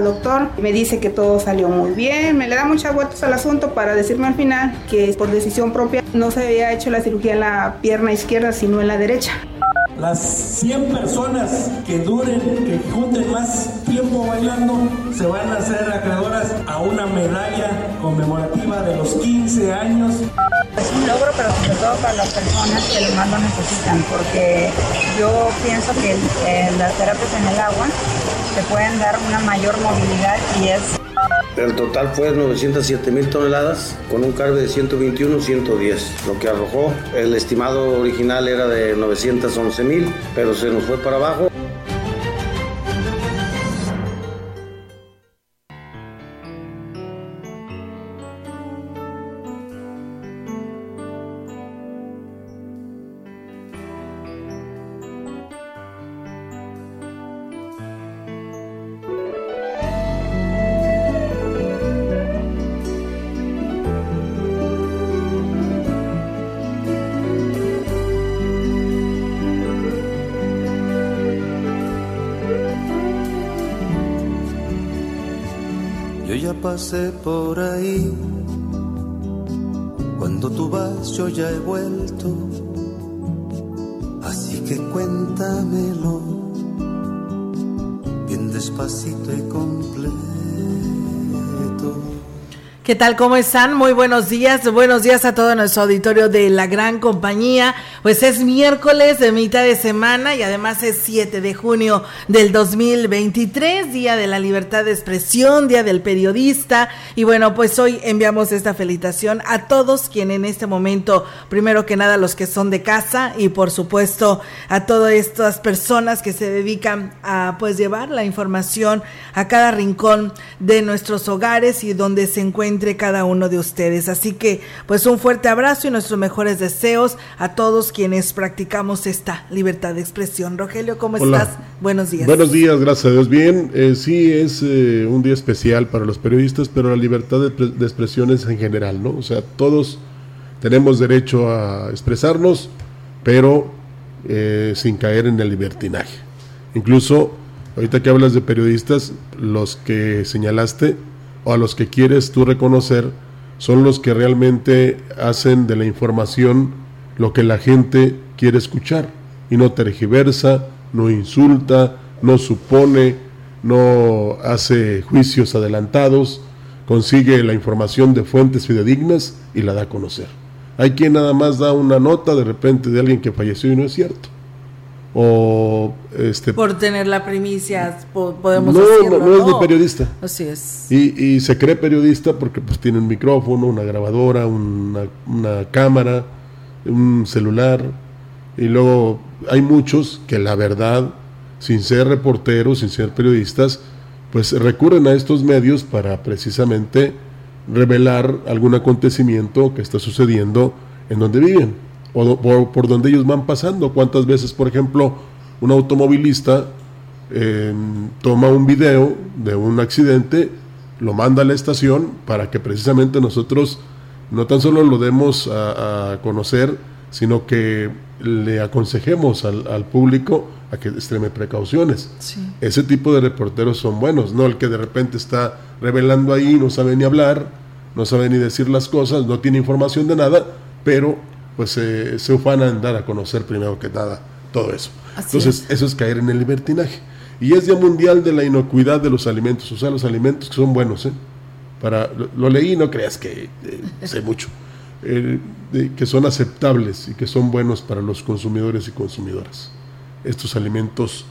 El doctor y me dice que todo salió muy bien, me le da muchas vueltas al asunto para decirme al final que por decisión propia no se había hecho la cirugía en la pierna izquierda sino en la derecha. Las 100 personas que duren, que junten más tiempo bailando, se van a hacer acreedoras a una medalla conmemorativa de los 15 años. Es un logro, pero sobre todo para las personas que más lo necesitan, porque yo pienso que eh, las terapias en el agua te pueden dar una mayor movilidad y es... El total fue 907 mil toneladas con un carbe de 121-110. Lo que arrojó, el estimado original era de 911 mil, pero se nos fue para abajo. Pasé por ahí. Cuando tú vas, yo ya he vuelto. Así que cuéntamelo, bien despacito y completo. ¿Qué tal? ¿Cómo están? Muy buenos días. Buenos días a todo nuestro auditorio de la gran compañía. Pues es miércoles de mitad de semana y además es 7 de junio del 2023, Día de la Libertad de Expresión, Día del Periodista. Y bueno, pues hoy enviamos esta felicitación a todos quienes en este momento, primero que nada los que son de casa y por supuesto a todas estas personas que se dedican a pues llevar la información a cada rincón de nuestros hogares y donde se encuentra entre cada uno de ustedes. Así que, pues un fuerte abrazo y nuestros mejores deseos a todos quienes practicamos esta libertad de expresión. Rogelio, ¿cómo estás? Buenos días. Buenos días, gracias a Dios. Bien, eh, sí es eh, un día especial para los periodistas, pero la libertad de, de expresión es en general, ¿no? O sea, todos tenemos derecho a expresarnos, pero eh, sin caer en el libertinaje. Incluso, ahorita que hablas de periodistas, los que señalaste, o a los que quieres tú reconocer son los que realmente hacen de la información lo que la gente quiere escuchar y no tergiversa, no insulta, no supone, no hace juicios adelantados, consigue la información de fuentes fidedignas y la da a conocer. Hay quien nada más da una nota de repente de alguien que falleció y no es cierto o este por tener la primicia podemos no, decirlo, no, no es de periodista. Así es. Y, y, se cree periodista porque pues tiene un micrófono una grabadora una, una cámara un celular. Y luego hay muchos que la verdad sin ser reporteros sin ser periodistas pues recurren a estos medios para precisamente revelar algún acontecimiento que está sucediendo en donde viven o por, donde ellos van pasando. ¿Cuántas veces, por ejemplo, un automovilista em, toma un video de un accidente, lo manda a la estación para que precisamente nosotros no tan solo lo demos a, conocer, sino que le aconsejemos al, público a que extreme precauciones. Ese tipo de reporteros son buenos, no el que de repente está revelando ahí, no sabe ni hablar, no sabe ni decir las cosas, no tiene información de nada, pero pues se ufana en dar a conocer primero que nada todo eso. Entonces, eso es caer en el libertinaje. Y es Día Mundial de la Inocuidad de los Alimentos, o sea, los alimentos que son buenos, ¿eh? Para, lo, leí, no creas que eh, sé mucho, eh, que son aceptables y que son buenos para los consumidores y consumidoras. Estos alimentos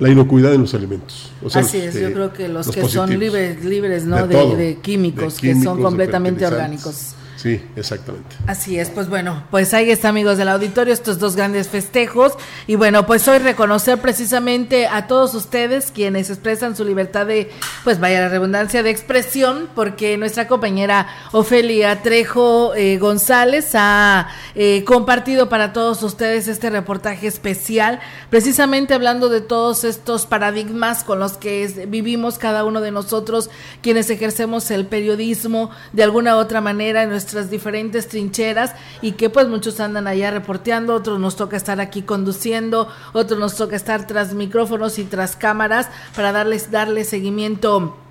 la inocuidad en los alimentos. Así es, yo creo que los, que son libres, libres ¿no? de, químicos, que son completamente orgánicos. Sí, exactamente. Así es, pues bueno, pues ahí está amigos del auditorio estos dos grandes festejos y bueno, pues hoy reconocer precisamente a todos ustedes quienes expresan su libertad de, pues vaya la redundancia de expresión, porque nuestra compañera Ofelia Trejo eh, González ha eh, compartido para todos ustedes este reportaje especial, precisamente hablando de todos estos paradigmas con los que vivimos cada uno de nosotros, quienes ejercemos el periodismo de alguna u otra manera en nuestra diferentes trincheras y que pues muchos andan allá reporteando, otros nos toca estar aquí conduciendo, otros nos toca estar tras micrófonos y tras cámaras para darles darle seguimiento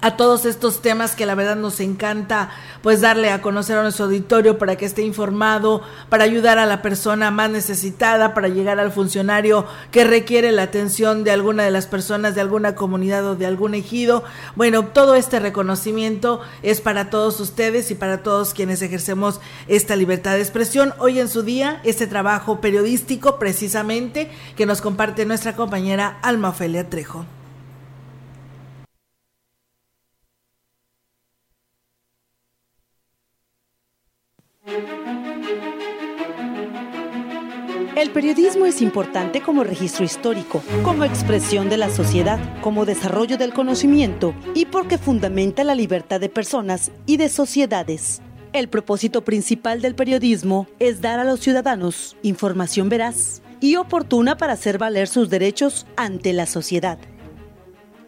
a todos estos temas que la verdad nos encanta pues darle a conocer a nuestro auditorio para que esté informado, para ayudar a la persona más necesitada, para llegar al funcionario que requiere la atención de alguna de las personas de alguna comunidad o de algún ejido. Bueno, todo este reconocimiento es para todos ustedes y para todos quienes ejercemos esta libertad de expresión. Hoy en su día, este trabajo periodístico precisamente que nos comparte nuestra compañera Alma Ofelia Trejo. El periodismo es importante como registro histórico, como expresión de la sociedad, como desarrollo del conocimiento y porque fundamenta la libertad de personas y de sociedades. El propósito principal del periodismo es dar a los ciudadanos información veraz y oportuna para hacer valer sus derechos ante la sociedad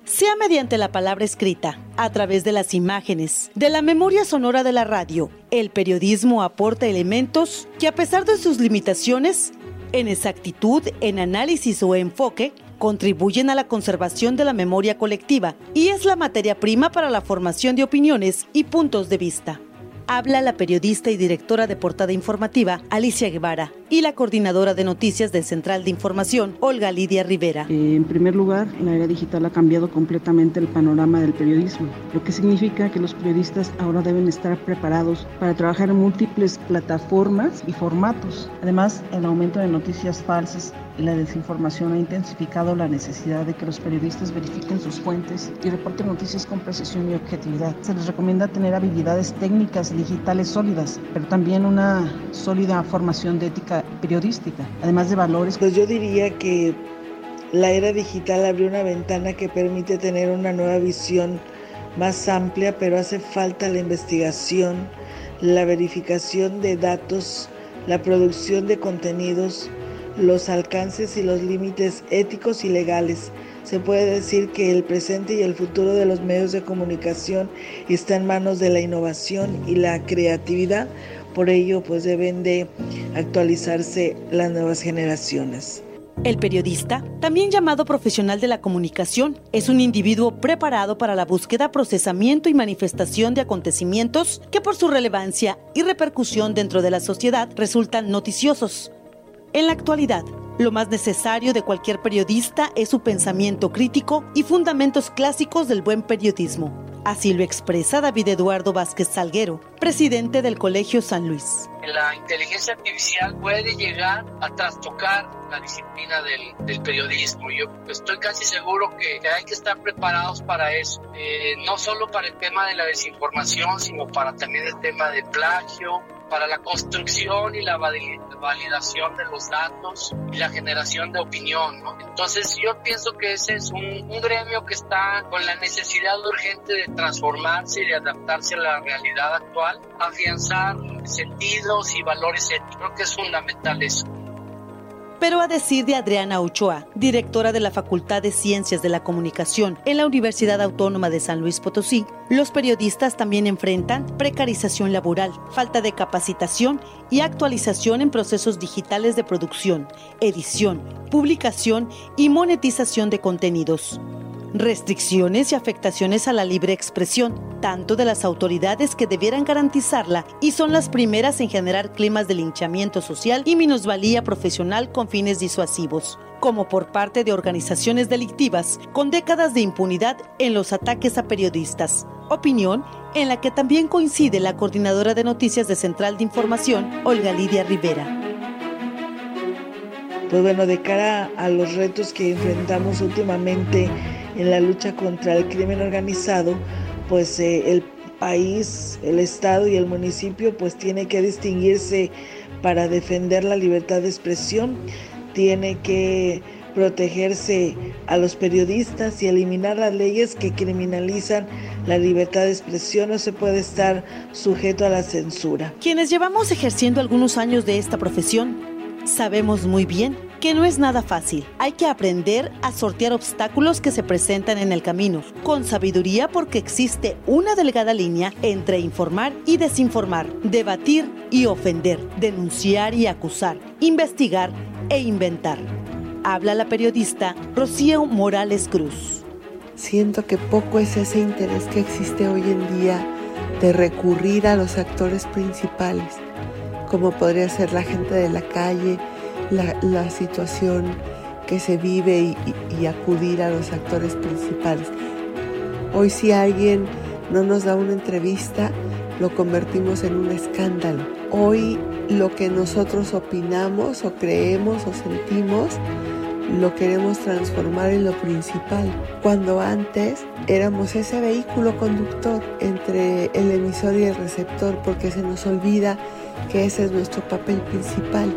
sea mediante la palabra escrita, a través de las imágenes, de la memoria sonora de la radio, el periodismo aporta elementos que a pesar de sus limitaciones, en exactitud, en análisis o enfoque, contribuyen a la conservación de la memoria colectiva y es la materia prima para la formación de opiniones y puntos de vista. Habla la periodista y directora de portada informativa Alicia Guevara y la coordinadora de noticias del Central de Información Olga Lidia Rivera. Eh, en primer lugar, la era digital ha cambiado completamente el panorama del periodismo, lo que significa que los periodistas ahora deben estar preparados para trabajar en múltiples plataformas y formatos. Además, el aumento de noticias falsas la desinformación ha intensificado la necesidad de que los periodistas verifiquen sus fuentes y reporten noticias con precisión y objetividad. Se les recomienda tener habilidades técnicas digitales sólidas, pero también una sólida formación de ética periodística, además de valores. Pues yo diría que la era digital abrió una ventana que permite tener una nueva visión más amplia, pero hace falta la investigación, la verificación de datos, la producción de contenidos, los alcances y los límites éticos y legales. Se puede decir que el presente y el futuro de los medios de comunicación está en manos de la innovación y la creatividad. Por ello, pues deben de actualizarse las nuevas generaciones. El periodista, también llamado profesional de la comunicación, es un individuo preparado para la búsqueda, procesamiento y manifestación de acontecimientos que por su relevancia y repercusión dentro de la sociedad resultan noticiosos, en la actualidad, lo más necesario de cualquier periodista es su pensamiento crítico y fundamentos clásicos del buen periodismo. Así lo expresa David Eduardo Vázquez Salguero, presidente del Colegio San Luis. La inteligencia artificial puede llegar a trastocar la disciplina del, periodismo. Yo estoy casi seguro que, hay que estar preparados para eso, eh, no solo para el tema de la desinformación, sino para también el tema de plagio, para la construcción y la validación de los datos y la generación de opinión. Entonces yo pienso que ese es un, gremio que está con la necesidad urgente de transformarse y de adaptarse a la realidad actual, afianzar sentidos y valores éticos. Creo que es fundamental eso. Pero a decir de Adriana Ochoa, directora de la Facultad de Ciencias de la Comunicación en la Universidad Autónoma de San Luis Potosí, los periodistas también enfrentan precarización laboral, falta de capacitación y actualización en procesos digitales de producción, edición, publicación y monetización de contenidos restricciones y afectaciones a la libre expresión, tanto de las autoridades que debieran garantizarla y son las primeras en generar climas de linchamiento social y minusvalía profesional con fines disuasivos. como por parte de organizaciones delictivas con décadas de impunidad en los ataques a periodistas. Opinión en la que también coincide la coordinadora de noticias de Central de Información, Olga Lidia Rivera. Pues bueno, de cara a los retos que enfrentamos últimamente en la lucha contra el crimen organizado, pues eh, el país, el Estado y el municipio pues tiene que distinguirse para defender la libertad de expresión, tiene que protegerse a los periodistas y eliminar las leyes que criminalizan la libertad de expresión. No se puede estar sujeto a la censura. Quienes llevamos ejerciendo algunos años de esta profesión, sabemos muy bien que no es nada fácil. Hay que aprender a sortear obstáculos que se presentan en el camino, con sabiduría porque existe una delgada línea entre informar y desinformar, debatir y ofender, denunciar y acusar, investigar e inventar. Habla la periodista Rocío Morales Cruz. Siento que poco es ese interés que existe hoy en día de recurrir a los actores principales, como podría ser la gente de la calle, la, situación que se vive y, y, acudir a los actores principales. Hoy si alguien no nos da una entrevista, lo convertimos en un escándalo. Hoy lo que nosotros opinamos o creemos o sentimos, lo queremos transformar en lo principal, cuando antes éramos ese vehículo conductor entre el emisor y el receptor, porque se nos olvida que ese es nuestro papel principal.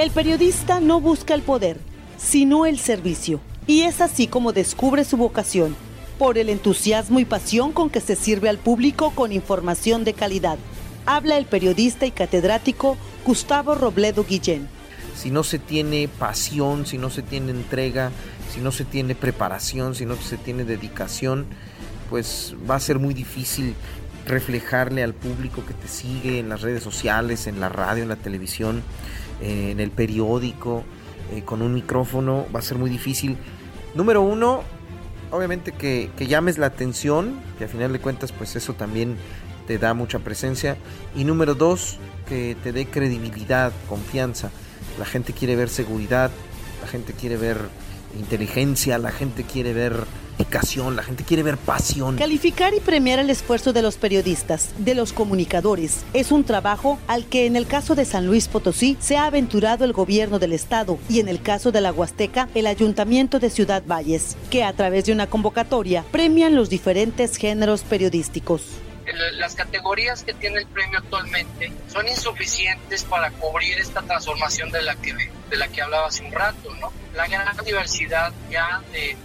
El periodista no busca el poder, sino el servicio. Y es así como descubre su vocación, por el entusiasmo y pasión con que se sirve al público con información de calidad. Habla el periodista y catedrático Gustavo Robledo Guillén. Si no se tiene pasión, si no se tiene entrega, si no se tiene preparación, si no se tiene dedicación, pues va a ser muy difícil reflejarle al público que te sigue en las redes sociales, en la radio, en la televisión, en el periódico, eh, con un micrófono, va a ser muy difícil. Número uno, obviamente que, que, llames la atención, que a final de cuentas pues eso también te da mucha presencia. Y número dos, que te dé credibilidad, confianza. La gente quiere ver seguridad, la gente quiere ver inteligencia, la gente quiere ver la gente quiere ver pasión. Calificar y premiar el esfuerzo de los periodistas, de los comunicadores, es un trabajo al que en el caso de San Luis Potosí se ha aventurado el gobierno del estado y en el caso de la Huasteca el ayuntamiento de Ciudad Valles, que a través de una convocatoria premian los diferentes géneros periodísticos las categorías que tiene el premio actualmente son insuficientes para cubrir esta transformación de la que de la que hablaba hace un rato, ¿no? La gran diversidad ya de,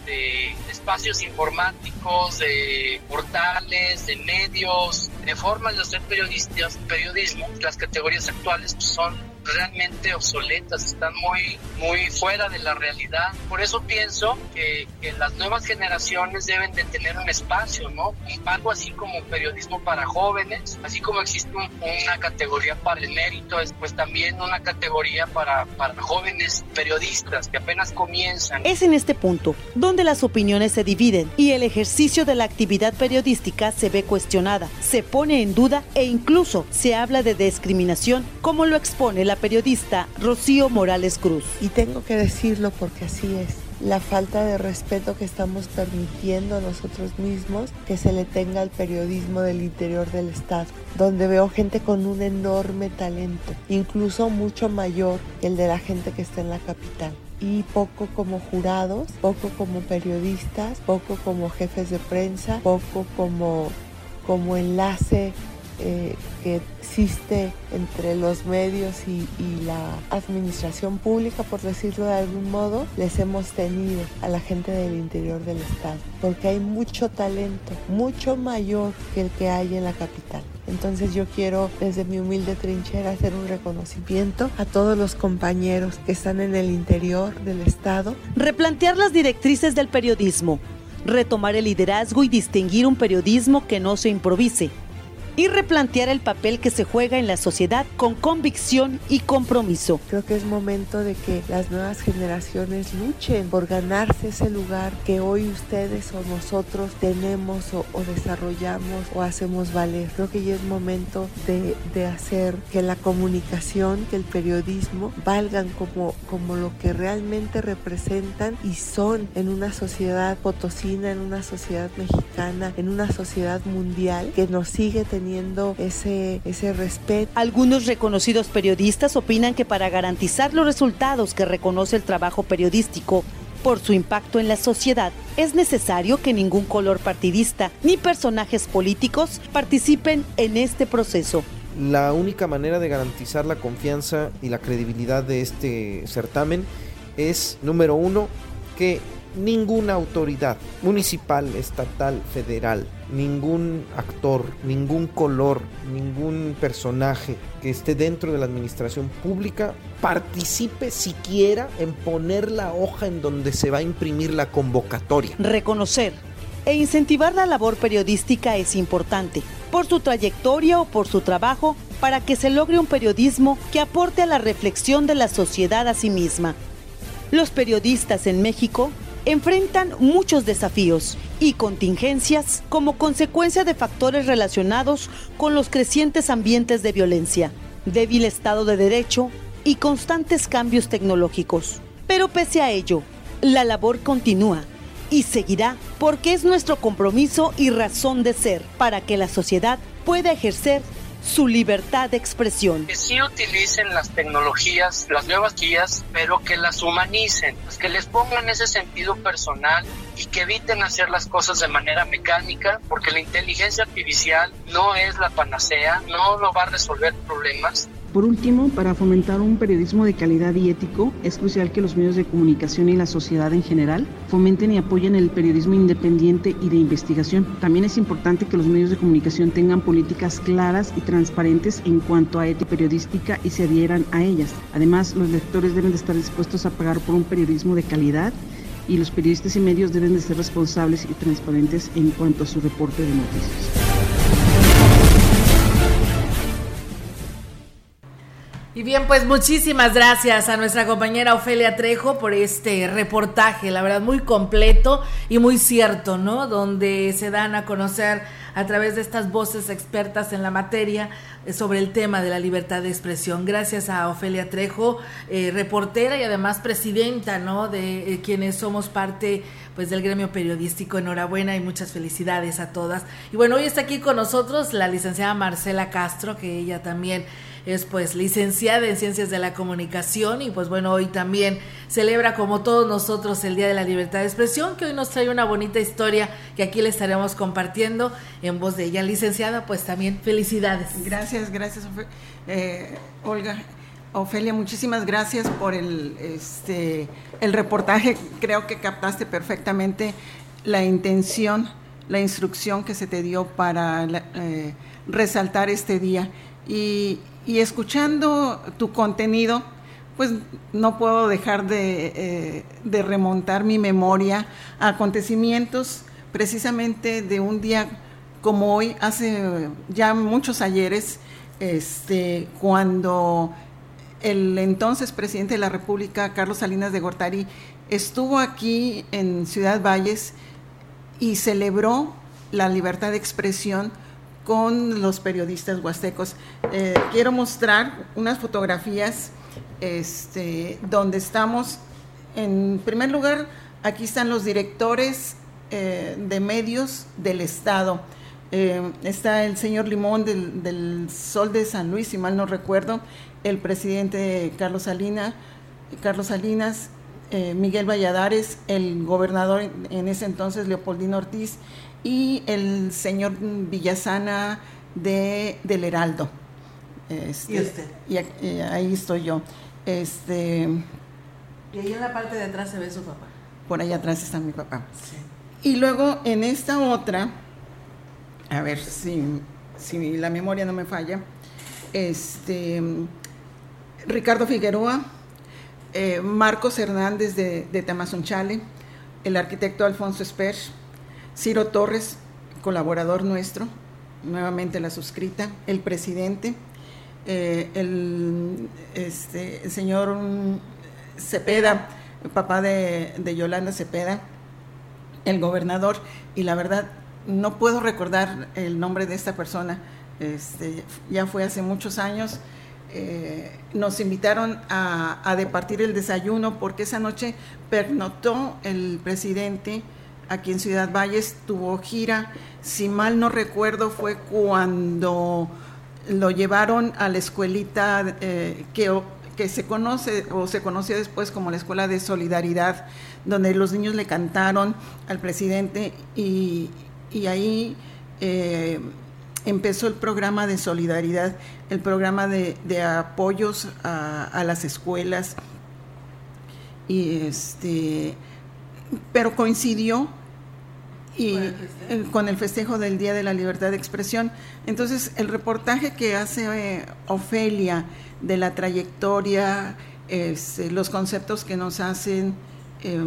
espacios informáticos, de portales, de medios, de formas de hacer periodistas, periodismo, las categorías actuales son realmente obsoletas, están muy, muy fuera de la realidad. Por eso pienso que, las nuevas generaciones deben de tener un espacio, ¿no? Algo así como periodismo para jóvenes, así como existe una categoría para el mérito, pues también una categoría para, para jóvenes periodistas que apenas comienzan. Es en este punto donde las opiniones se dividen y el ejercicio de la actividad periodística se ve cuestionada, se pone en duda e incluso se habla de discriminación, como lo expone la periodista Rocío Morales Cruz. Y tengo que decirlo porque así es. La falta de respeto que estamos permitiendo nosotros mismos que se le tenga al periodismo del interior del Estado, donde veo gente con un enorme talento, incluso mucho mayor que el de la gente que está en la capital y poco como jurados, poco como periodistas, poco como jefes de prensa, poco como, como enlace eh, que existe entre los medios y, la administración pública, por decirlo de algún modo, les hemos tenido a la gente del interior del estado, porque hay mucho talento, mucho mayor que el que hay en la capital. Entonces yo quiero desde mi humilde trinchera hacer un reconocimiento a todos los compañeros que están en el interior del Estado. Replantear las directrices del periodismo, retomar el liderazgo y distinguir un periodismo que no se improvise, y replantear el papel que se juega en la sociedad con convicción y compromiso. Creo que es momento de que las nuevas generaciones luchen por ganarse ese lugar que hoy ustedes o nosotros tenemos o, desarrollamos o hacemos valer. Creo que ya es momento de, de, hacer que la comunicación, que el periodismo valgan como, como lo que realmente representan y son en una sociedad potosina, en una sociedad mexicana, en una sociedad mundial que nos sigue teniendo ese, ese respeto. Algunos reconocidos periodistas opinan que para garantizar los resultados que reconoce el trabajo periodístico, por su impacto en la sociedad, es necesario que ningún color partidista ni personajes políticos participen en este proceso. La única manera de garantizar la confianza y la credibilidad de este certamen es, número uno, que ninguna autoridad municipal, estatal, federal, ningún actor, ningún color, ningún personaje que esté dentro de la administración pública participe siquiera en poner la hoja en donde se va a imprimir la convocatoria. Reconocer e incentivar la labor periodística es importante, por su trayectoria o por su trabajo, para que se logre un periodismo que aporte a la reflexión de la sociedad a sí misma. Los periodistas en México enfrentan muchos desafíos y contingencias como consecuencia de factores relacionados con los crecientes ambientes de violencia, débil estado de derecho y constantes cambios tecnológicos. Pero pese a ello, la labor continúa y seguirá porque es nuestro compromiso y razón de ser para que la sociedad pueda ejercer su libertad de expresión. Que sí utilicen las tecnologías, las nuevas guías, pero que las humanicen, pues que les pongan ese sentido personal y que eviten hacer las cosas de manera mecánica, porque la inteligencia artificial no es la panacea, no lo va a resolver problemas, por último, para fomentar un periodismo de calidad y ético, es crucial que los medios de comunicación y la sociedad en general fomenten y apoyen el periodismo independiente y de investigación. También es importante que los medios de comunicación tengan políticas claras y transparentes en cuanto a ética periodística y se adhieran a ellas. Además, los lectores deben de estar dispuestos a pagar por un periodismo de calidad y los periodistas y medios deben de ser responsables y transparentes en cuanto a su reporte de noticias. Y bien, pues muchísimas gracias a nuestra compañera Ofelia Trejo por este reportaje, la verdad muy completo y muy cierto, ¿no? Donde se dan a conocer a través de estas voces expertas en la materia eh, sobre el tema de la libertad de expresión. Gracias a Ofelia Trejo, eh, reportera y además presidenta, ¿no? De eh, quienes somos parte pues del gremio periodístico. Enhorabuena y muchas felicidades a todas. Y bueno, hoy está aquí con nosotros la licenciada Marcela Castro, que ella también es pues licenciada en Ciencias de la Comunicación y pues bueno, hoy también celebra como todos nosotros el Día de la Libertad de Expresión, que hoy nos trae una bonita historia que aquí le estaremos compartiendo en voz de ella. Licenciada, pues también felicidades. Gracias, gracias, eh, Olga. Ofelia, muchísimas gracias por el, este, el reportaje. Creo que captaste perfectamente la intención, la instrucción que se te dio para eh, resaltar este día. Y, y escuchando tu contenido, pues no puedo dejar de, eh, remontar mi memoria a acontecimientos precisamente de un día como hoy, hace ya muchos ayeres, este, cuando el entonces presidente de la República, Carlos Salinas de Gortari, estuvo aquí en Ciudad Valles y celebró la libertad de expresión con los periodistas huastecos. Eh, quiero mostrar unas fotografías este, donde estamos, en primer lugar, aquí están los directores eh, de medios del Estado. Eh, está el señor Limón del, Sol de San Luis, si mal no recuerdo, el presidente Carlos Salinas, Carlos Salinas Miguel Valladares, el gobernador en ese entonces, Leopoldino Ortiz, y el señor Villasana de, del Heraldo. Este, ¿Y usted? Y, ahí estoy yo. Este, y ahí en la parte de atrás se ve su papá. Por ahí atrás está mi papá. Y luego en esta otra, a ver si, si la memoria no me falla, este, Ricardo Figueroa, eh, Marcos Hernández de, de Tamazunchale, el arquitecto Alfonso Esper, Ciro Torres, colaborador nuestro, nuevamente la suscrita, el presidente, eh, el, este, el señor Cepeda, papá de, de Yolanda Cepeda, el gobernador, y la verdad no puedo recordar el nombre de esta persona, este, ya fue hace muchos años. Eh, nos invitaron a, a, departir el desayuno porque esa noche pernotó el presidente aquí en Ciudad Valles, tuvo gira, si mal no recuerdo fue cuando lo llevaron a la escuelita eh, que, que se conoce o se conoció después como la Escuela de Solidaridad, donde los niños le cantaron al presidente y, y ahí eh, empezó el programa de solidaridad, el programa de, de apoyos a, a, las escuelas. Y este, pero coincidió y con el festejo del Día de la Libertad de Expresión. Entonces, el reportaje que hace eh, Ofelia de la trayectoria, es, eh, los conceptos que nos hacen eh,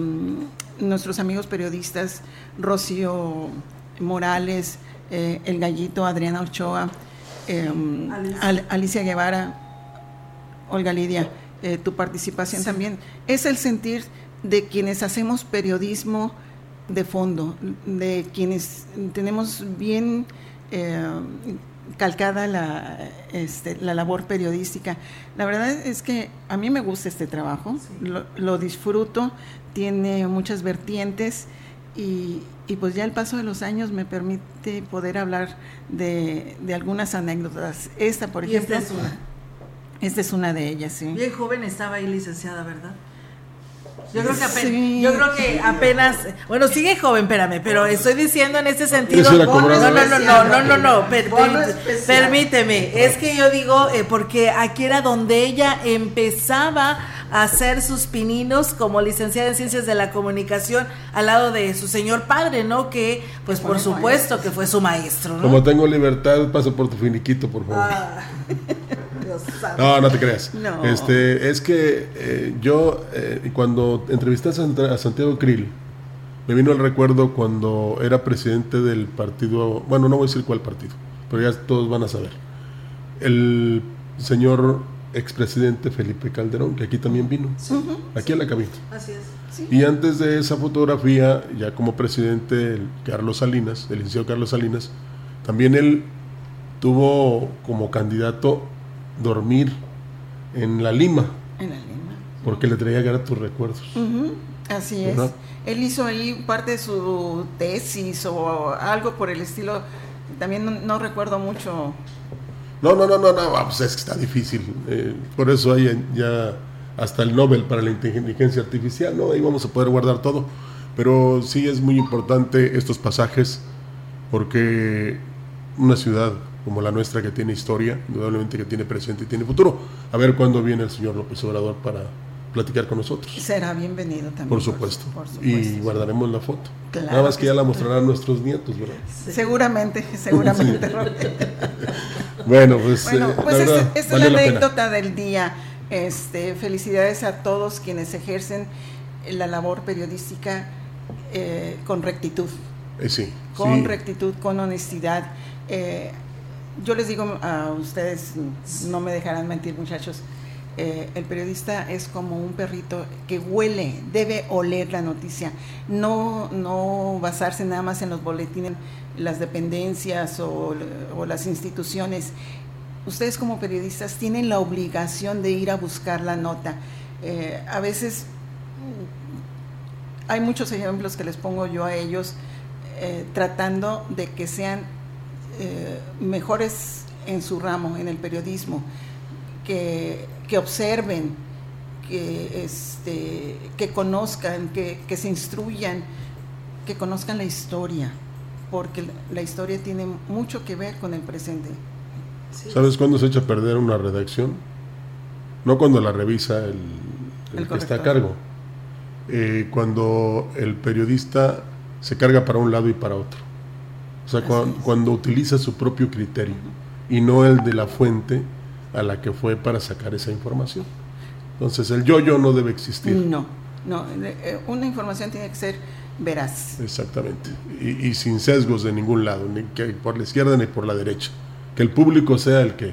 nuestros amigos periodistas, Rocío Morales, eh, el gallito Adriana Ochoa, Alicia. Al, Alicia. Guevara, Olga Lidia, eh, tu participación sí. también, es el sentir de quienes hacemos periodismo de fondo, de quienes tenemos bien eh, calcada la, este, la labor periodística. La verdad es que a mí me gusta este trabajo, sí. lo, lo, disfruto, tiene muchas vertientes y, y, pues ya el paso de los años me permite poder hablar de, de algunas anécdotas. Esta, por ejemplo, esta es una. Esta es una de ellas, sí. Bien joven estaba ahí licenciada, ¿verdad? Yo creo que apenas, sí. yo creo que apenas, bueno, sigue joven, espérame, pero estoy diciendo en este sentido. No, no, no, no, no, no, no, per, per, permíteme. Es que yo digo, eh, porque aquí era donde ella empezaba a hacer sus pininos como licenciada en Ciencias de la Comunicación al lado de su señor padre, ¿no? Que, pues por supuesto maestro. que fue su maestro, ¿no? Como tengo libertad, paso por tu finiquito, por favor. Ah. No, no te creas. No. Este, es que eh, yo, eh, cuando entrevisté a Santiago Krill, me vino el recuerdo cuando era presidente del partido, bueno, no voy a decir cuál partido, pero ya todos van a saber. El señor expresidente Felipe Calderón, que aquí también vino, aquí sí. a la cabina. Así es. Sí. Y antes de esa fotografía, ya como presidente, el Carlos Salinas, el licenciado Carlos Salinas, también él tuvo como candidato dormir en la Lima. En la Lima. Porque le traía gratos recuerdos. Uh -huh. Así es. Él hizo ahí parte de su tesis o algo por el estilo. También no, no recuerdo mucho. No, no, no, no, no, pues es que está difícil. Eh, por eso hay ya hasta el Nobel para la inteligencia artificial, ¿no? Ahí vamos a poder guardar todo. Pero sí es muy importante estos pasajes porque una ciudad como la nuestra que tiene historia, indudablemente que tiene presente y tiene futuro. A ver cuándo viene el señor López Obrador para platicar con nosotros. Será bienvenido también. Por supuesto. Por, por supuesto. Y guardaremos la foto. Claro Nada más que, que ya la mostrarán nuestros nietos, ¿verdad? Sí. Seguramente, seguramente. bueno, pues, bueno, eh, pues esta, esta es la, la anécdota del día. Este, felicidades a todos quienes ejercen la labor periodística eh, con rectitud. Eh, sí. Con sí. rectitud, con honestidad. Eh, yo les digo a ustedes, no me dejarán mentir muchachos, eh, el periodista es como un perrito que huele, debe oler la noticia, no, no basarse nada más en los boletines, las dependencias o, las instituciones. Ustedes como periodistas tienen la obligación de ir a buscar la nota. Eh, a veces hay muchos ejemplos que les pongo yo a ellos eh, tratando de que sean eh, mejores en su ramo, en el periodismo, que, que observen, que, este, que conozcan, que, que, se instruyan, que conozcan la historia, porque la historia tiene mucho que ver con el presente. Sí. ¿Sabes cuándo se echa a perder una redacción? No cuando la revisa el, el, el que está a cargo, eh, cuando el periodista se carga para un lado y para otro. O sea, cuando, cuando, utiliza su propio criterio y no el de la fuente a la que fue para sacar esa información. Entonces, el yo-yo no debe existir. No, no. Una información tiene que ser veraz. Exactamente. Y, sin sesgos de ningún lado, ni que por la izquierda ni por la derecha. Que el público sea el que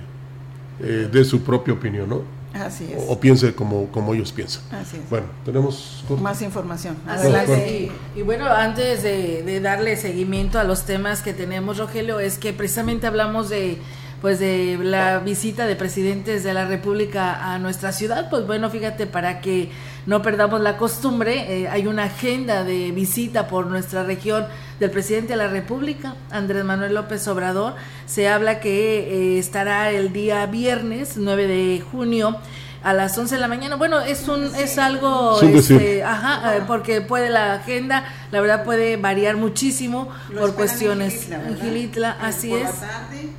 eh, dé su propia opinión, ¿no? Así es. O, piense como, como ellos piensan. Así es. Bueno, tenemos más información. Adelante. Y, bueno, antes de, de, darle seguimiento a los temas que tenemos, Rogelio, es que precisamente hablamos de pues de la visita de presidentes de la República a nuestra ciudad, pues bueno, fíjate, para que no perdamos la costumbre, eh, hay una agenda de visita por nuestra región del presidente de la República, Andrés Manuel López Obrador. Se habla que eh, estará el día viernes 9 de junio a las 11 de la mañana. Bueno, es un es algo este, ajá, eh, porque puede la agenda, la verdad puede variar muchísimo por cuestiones en Gilitla, así es.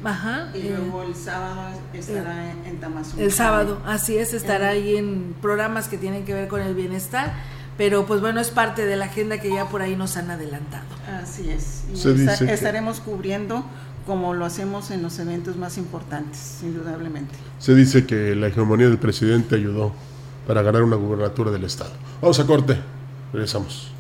ajá. Y luego el sábado estará en Tamazunchale. El sábado, así es, estará ahí en programas que tienen que ver con el bienestar pero pues bueno, es parte de la agenda que ya por ahí nos han adelantado. Así es. estaremos cubriendo como lo hacemos en los eventos más importantes, indudablemente. Se dice que la hegemonía del presidente ayudó para ganar una gubernatura del Estado. Vamos a corte, regresamos.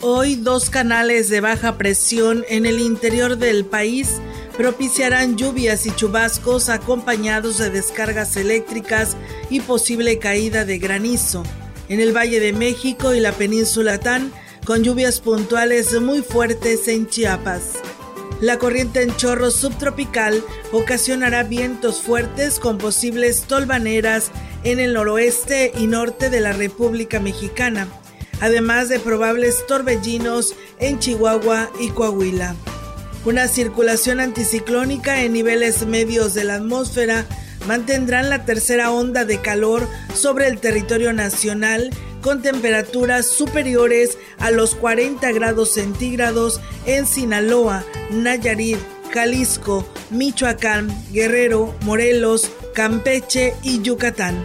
Hoy dos canales de baja presión en el interior del país propiciarán lluvias y chubascos acompañados de descargas eléctricas y posible caída de granizo. En el Valle de México y la península Tan con lluvias puntuales muy fuertes en Chiapas. La corriente en chorro subtropical ocasionará vientos fuertes con posibles tolvaneras en el noroeste y norte de la República Mexicana, además de probables torbellinos en Chihuahua y Coahuila. Una circulación anticiclónica en niveles medios de la atmósfera mantendrán la tercera onda de calor sobre el territorio nacional con temperaturas superiores a los 40 grados centígrados en Sinaloa, Nayarit, Jalisco, Michoacán, Guerrero, Morelos, Campeche y Yucatán.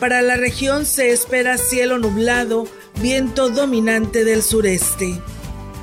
Para la región se espera cielo nublado, viento dominante del sureste.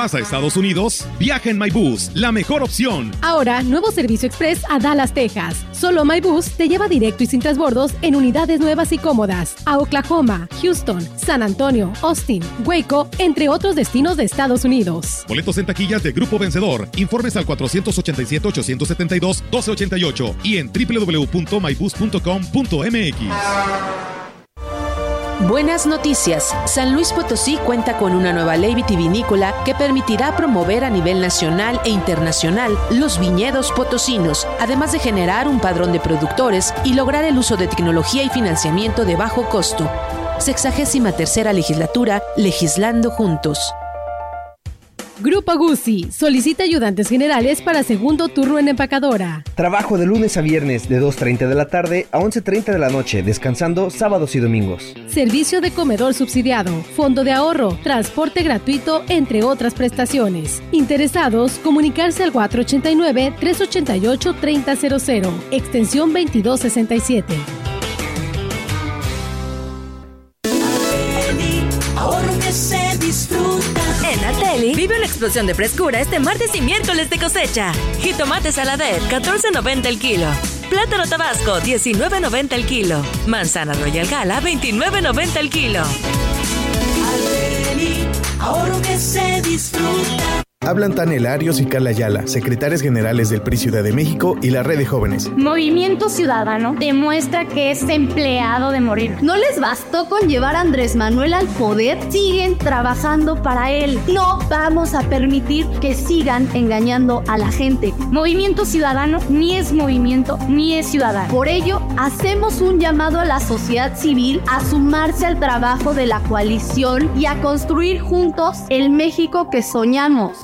¿Vas a Estados Unidos? Viaja en MyBus, la mejor opción. Ahora, nuevo servicio express a Dallas, Texas. Solo MyBus te lleva directo y sin transbordos en unidades nuevas y cómodas a Oklahoma, Houston, San Antonio, Austin, Waco, entre otros destinos de Estados Unidos. Boletos en taquillas de Grupo Vencedor. Informes al 487-872-1288 y en www.mybus.com.mx. Buenas noticias. San Luis Potosí cuenta con una nueva ley vitivinícola que permitirá promover a nivel nacional e internacional los viñedos potosinos, además de generar un padrón de productores y lograr el uso de tecnología y financiamiento de bajo costo. Sexagésima tercera legislatura, legislando juntos. Grupo Guzzi solicita ayudantes generales para segundo turno en empacadora. Trabajo de lunes a viernes de 2.30 de la tarde a 11.30 de la noche, descansando sábados y domingos. Servicio de comedor subsidiado, fondo de ahorro, transporte gratuito, entre otras prestaciones. Interesados, comunicarse al 489-388-3000, extensión 2267. Vive una explosión de frescura este martes y miércoles de cosecha. Jitomate saladet, 14.90 el kilo. Plátano tabasco, 19.90 el kilo. Manzana Royal Gala, 29.90 el kilo. ahorro que se disfruta. Hablan Tania Arios y Carla Ayala, secretarias generales del PRI Ciudad de México y la Red de Jóvenes. Movimiento Ciudadano demuestra que es empleado de morir. No les bastó con llevar a Andrés Manuel al poder, siguen trabajando para él. No vamos a permitir que sigan engañando a la gente. Movimiento Ciudadano ni es movimiento ni es ciudadano. Por ello, hacemos un llamado a la sociedad civil a sumarse al trabajo de la coalición y a construir juntos el México que soñamos.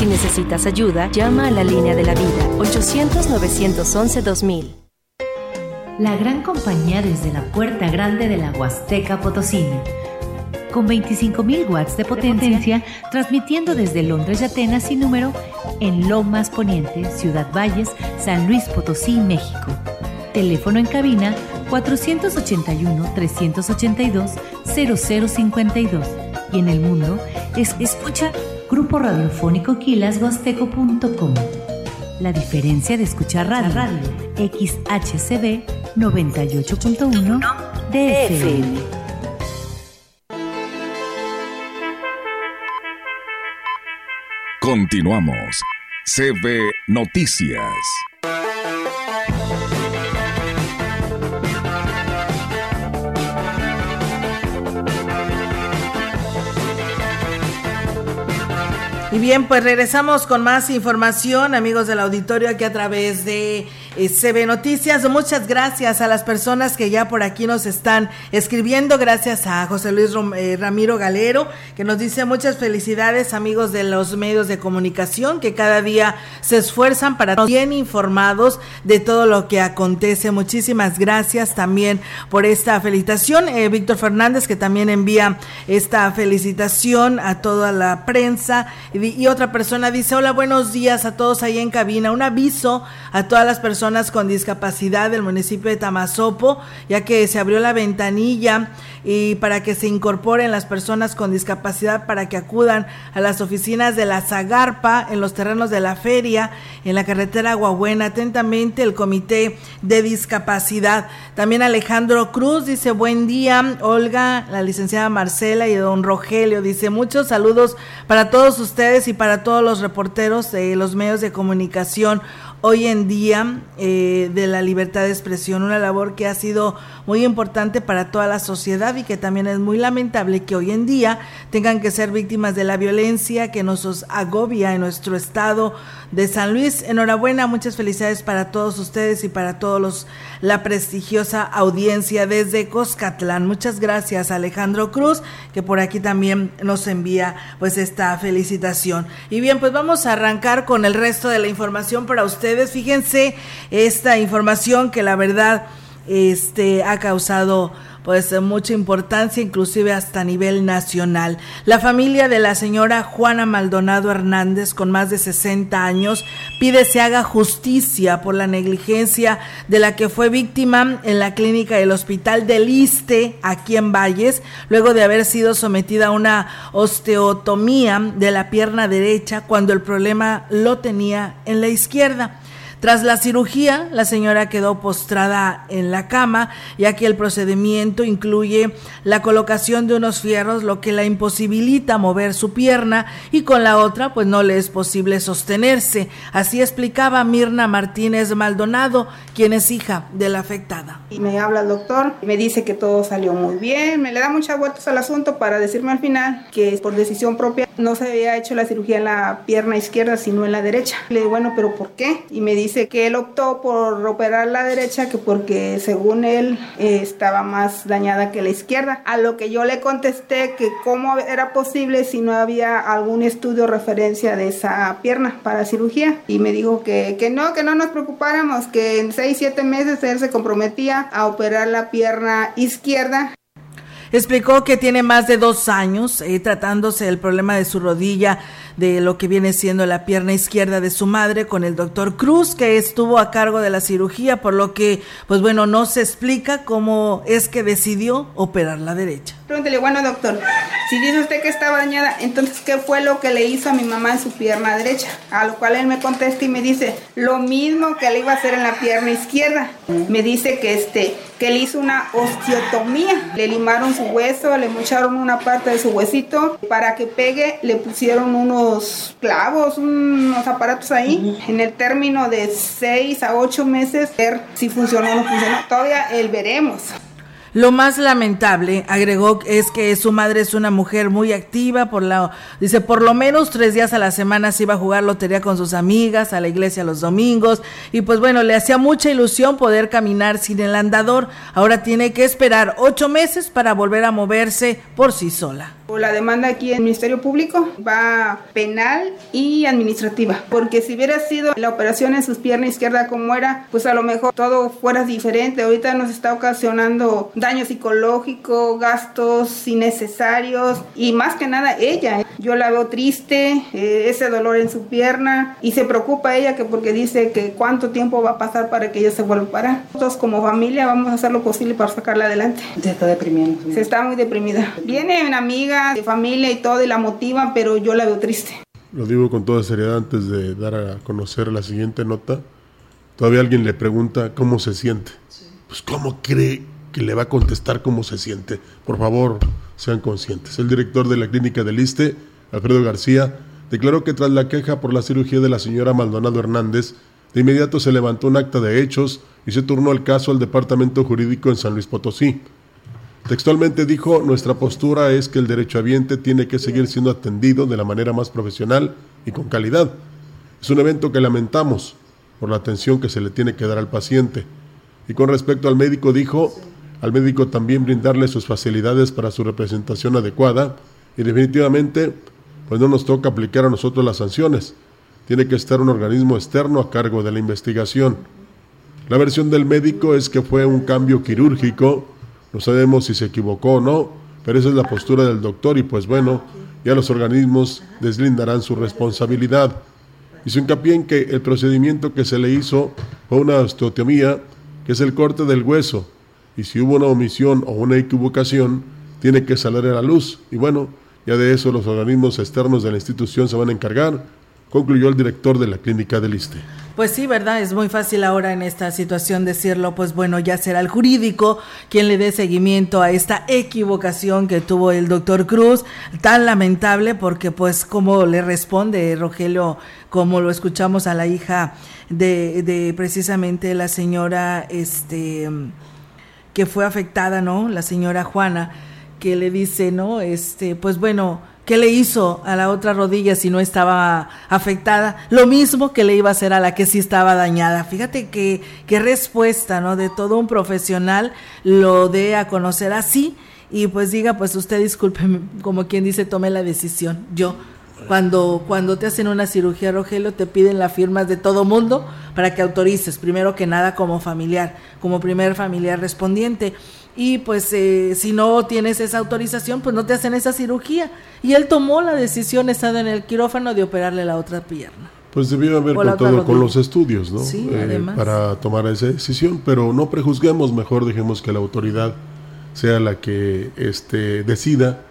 Si necesitas ayuda, llama a la línea de la vida 800-911-2000. La gran compañía desde la puerta grande de la Huasteca Potosina. Con 25.000 watts de potencia, transmitiendo desde Londres y Atenas sin número en Lomas Poniente, Ciudad Valles, San Luis Potosí, México. Teléfono en cabina 481-382-0052. Y en el mundo, es, escucha Grupo Radiofónico Quilashuasteco.com. La diferencia de escuchar radio, radio XHCB 98.1 DFM. Continuamos. CB Noticias. Y bien, pues regresamos con más información, amigos del auditorio, aquí a través de CB Noticias. Muchas gracias a las personas que ya por aquí nos están escribiendo. Gracias a José Luis eh, Ramiro Galero, que nos dice muchas felicidades, amigos de los medios de comunicación, que cada día se esfuerzan para estar bien informados de todo lo que acontece. Muchísimas gracias también por esta felicitación. Eh, Víctor Fernández, que también envía esta felicitación a toda la prensa. Y otra persona dice, hola, buenos días a todos ahí en cabina. Un aviso a todas las personas con discapacidad del municipio de Tamazopo, ya que se abrió la ventanilla y para que se incorporen las personas con discapacidad para que acudan a las oficinas de la Zagarpa en los terrenos de la feria en la carretera Aguabuena. Atentamente el comité de discapacidad. También Alejandro Cruz dice buen día, Olga, la licenciada Marcela y don Rogelio dice muchos saludos para todos ustedes y para todos los reporteros de los medios de comunicación hoy en día eh, de la libertad de expresión, una labor que ha sido muy importante para toda la sociedad y que también es muy lamentable que hoy en día tengan que ser víctimas de la violencia que nos agobia en nuestro estado de San Luis. Enhorabuena, muchas felicidades para todos ustedes y para todos los la prestigiosa audiencia desde Coscatlán. Muchas gracias Alejandro Cruz, que por aquí también nos envía pues esta felicitación. Y bien, pues vamos a arrancar con el resto de la información para ustedes. Fíjense esta información que la verdad este ha causado pues mucha importancia, inclusive hasta nivel nacional. La familia de la señora Juana Maldonado Hernández, con más de 60 años, pide se haga justicia por la negligencia de la que fue víctima en la clínica del Hospital del Iste, aquí en Valles, luego de haber sido sometida a una osteotomía de la pierna derecha cuando el problema lo tenía en la izquierda. Tras la cirugía, la señora quedó postrada en la cama, ya que el procedimiento incluye la colocación de unos fierros, lo que la imposibilita mover su pierna y con la otra pues no le es posible sostenerse. Así explicaba Mirna Martínez Maldonado, quien es hija de la afectada. Y me habla el doctor, me dice que todo salió muy bien, me le da muchas vueltas al asunto para decirme al final que por decisión propia no se había hecho la cirugía en la pierna izquierda sino en la derecha. Le digo, bueno, pero ¿por qué? Y me dice dice que él optó por operar la derecha que porque según él eh, estaba más dañada que la izquierda. A lo que yo le contesté que cómo era posible si no había algún estudio referencia de esa pierna para cirugía. Y me dijo que, que no, que no nos preocupáramos, que en 6, 7 meses él se comprometía a operar la pierna izquierda Explicó que tiene más de dos años eh, tratándose el problema de su rodilla, de lo que viene siendo la pierna izquierda de su madre con el doctor Cruz, que estuvo a cargo de la cirugía, por lo que, pues bueno, no se explica cómo es que decidió operar la derecha. Pregúntele, bueno doctor, si dice usted que estaba dañada, entonces ¿qué fue lo que le hizo a mi mamá en su pierna derecha? A lo cual él me contesta y me dice, lo mismo que le iba a hacer en la pierna izquierda. Me dice que este, que le hizo una osteotomía. Le limaron su hueso, le mocharon una parte de su huesito. Para que pegue, le pusieron unos clavos, unos aparatos ahí. En el término de 6 a 8 meses, ver si funcionó o no funcionó. Todavía el veremos. Lo más lamentable, agregó, es que su madre es una mujer muy activa, por la, dice, por lo menos tres días a la semana se iba a jugar lotería con sus amigas, a la iglesia los domingos, y pues bueno, le hacía mucha ilusión poder caminar sin el andador. Ahora tiene que esperar ocho meses para volver a moverse por sí sola. La demanda aquí en el Ministerio Público va penal y administrativa, porque si hubiera sido la operación en sus piernas izquierda como era, pues a lo mejor todo fuera diferente. Ahorita nos está ocasionando daño psicológico, gastos innecesarios y más que nada ella. Yo la veo triste, eh, ese dolor en su pierna y se preocupa ella que porque dice que cuánto tiempo va a pasar para que ella se vuelva a parar. Nosotros como familia vamos a hacer lo posible para sacarla adelante. Se está deprimiendo. Se está muy deprimida. Viene una amiga de familia y todo y la motiva, pero yo la veo triste. Lo digo con toda seriedad antes de dar a conocer la siguiente nota. Todavía alguien le pregunta cómo se siente. Pues cómo cree que le va a contestar cómo se siente. Por favor, sean conscientes. El director de la clínica del ISTE, Alfredo García, declaró que tras la queja por la cirugía de la señora Maldonado Hernández, de inmediato se levantó un acta de hechos y se turnó el caso al Departamento Jurídico en San Luis Potosí. Textualmente dijo, nuestra postura es que el derechohabiente tiene que seguir siendo atendido de la manera más profesional y con calidad. Es un evento que lamentamos por la atención que se le tiene que dar al paciente. Y con respecto al médico dijo, al médico también brindarle sus facilidades para su representación adecuada y definitivamente pues no nos toca aplicar a nosotros las sanciones. Tiene que estar un organismo externo a cargo de la investigación. La versión del médico es que fue un cambio quirúrgico no sabemos si se equivocó o no, pero esa es la postura del doctor y pues bueno, ya los organismos deslindarán su responsabilidad. Hizo hincapié en que el procedimiento que se le hizo fue una osteotomía, que es el corte del hueso, y si hubo una omisión o una equivocación, tiene que salir a la luz. Y bueno, ya de eso los organismos externos de la institución se van a encargar, concluyó el director de la clínica del ISTE. Pues sí, ¿verdad? Es muy fácil ahora en esta situación decirlo, pues bueno, ya será el jurídico quien le dé seguimiento a esta equivocación que tuvo el doctor Cruz, tan lamentable porque pues como le responde Rogelio, como lo escuchamos a la hija de, de precisamente la señora, este, que fue afectada, ¿no? La señora Juana, que le dice, ¿no? Este, pues bueno, ¿Qué le hizo a la otra rodilla si no estaba afectada? Lo mismo que le iba a hacer a la que sí estaba dañada. Fíjate que, qué respuesta, ¿no? De todo un profesional lo dé a conocer así y pues diga, pues usted disculpe, como quien dice, tome la decisión. Yo, cuando, cuando te hacen una cirugía, Rogelio, te piden las firmas de todo mundo para que autorices, primero que nada como familiar, como primer familiar respondiente y pues eh, si no tienes esa autorización, pues no te hacen esa cirugía. Y él tomó la decisión, estando en el quirófano, de operarle la otra pierna. Pues debió haber contado con los estudios, ¿no? Eh, para tomar esa decisión, pero no prejuzguemos, mejor dejemos que la autoridad sea la que este, decida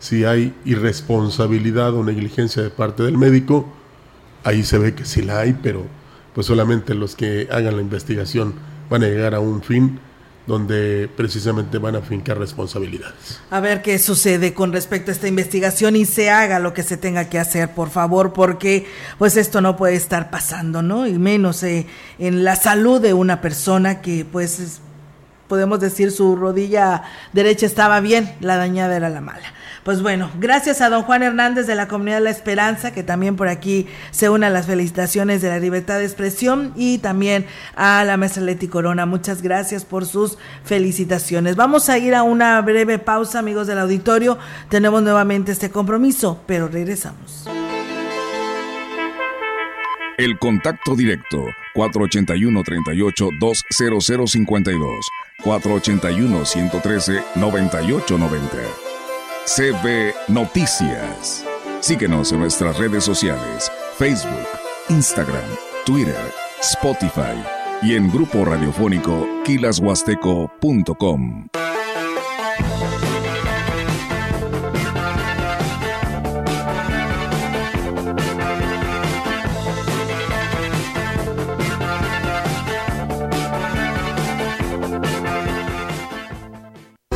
si hay irresponsabilidad o negligencia de parte del médico. Ahí se ve que sí la hay, pero pues solamente los que hagan la investigación van a llegar a un fin donde precisamente van a fincar responsabilidades. A ver qué sucede con respecto a esta investigación y se haga lo que se tenga que hacer, por favor, porque pues esto no puede estar pasando, ¿no? Y menos eh, en la salud de una persona que pues podemos decir su rodilla derecha estaba bien, la dañada era la mala. Pues bueno, gracias a don Juan Hernández de la Comunidad La Esperanza, que también por aquí se une las felicitaciones de la libertad de expresión, y también a la maestra Leti Corona. Muchas gracias por sus felicitaciones. Vamos a ir a una breve pausa, amigos del auditorio. Tenemos nuevamente este compromiso, pero regresamos. El contacto directo 481-38-20052, 481-113-9890. CB Noticias. Síguenos en nuestras redes sociales, Facebook, Instagram, Twitter, Spotify y en grupo radiofónico kilashuasteco.com.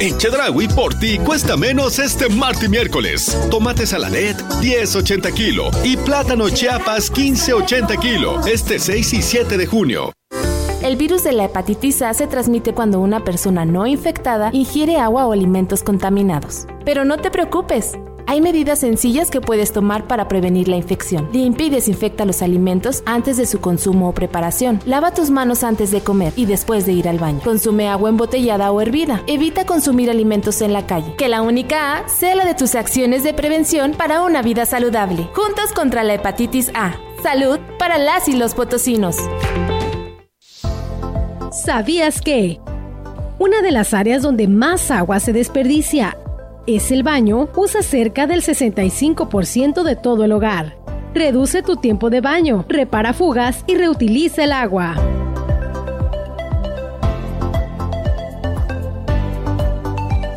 En Chedraui por ti cuesta menos este martes y miércoles. Tomate saladet 10.80 kilo y plátano chiapas 15.80 kilo este 6 y 7 de junio. El virus de la hepatitis A se transmite cuando una persona no infectada ingiere agua o alimentos contaminados. Pero no te preocupes. Hay medidas sencillas que puedes tomar para prevenir la infección. Limpia y desinfecta los alimentos antes de su consumo o preparación. Lava tus manos antes de comer y después de ir al baño. Consume agua embotellada o hervida. Evita consumir alimentos en la calle. Que la única A sea la de tus acciones de prevención para una vida saludable. Juntos contra la hepatitis A. Salud para las y los potosinos. ¿Sabías que? Una de las áreas donde más agua se desperdicia es el baño, usa cerca del 65% de todo el hogar. Reduce tu tiempo de baño, repara fugas y reutiliza el agua.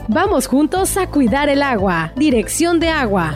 Vamos juntos a cuidar el agua. Dirección de agua.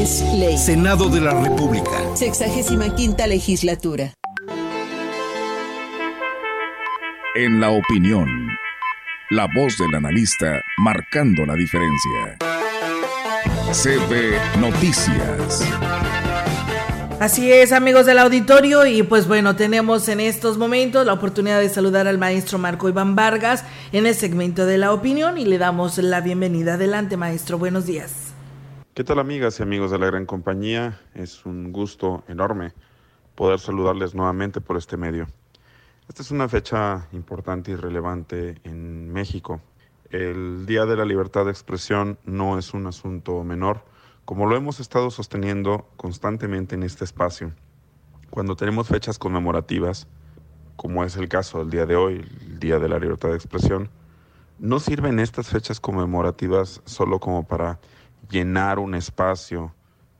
ley. Senado de la República. Sexagésima quinta legislatura. En la opinión, la voz del analista marcando la diferencia. CB Noticias. Así es, amigos del auditorio, y pues bueno, tenemos en estos momentos la oportunidad de saludar al maestro Marco Iván Vargas en el segmento de la opinión y le damos la bienvenida. Adelante, maestro, buenos días. ¿Qué tal, amigas y amigos de la gran compañía? Es un gusto enorme poder saludarles nuevamente por este medio. Esta es una fecha importante y relevante en México. El Día de la Libertad de Expresión no es un asunto menor como lo hemos estado sosteniendo constantemente en este espacio, cuando tenemos fechas conmemorativas, como es el caso del día de hoy, el Día de la Libertad de Expresión, no sirven estas fechas conmemorativas solo como para llenar un espacio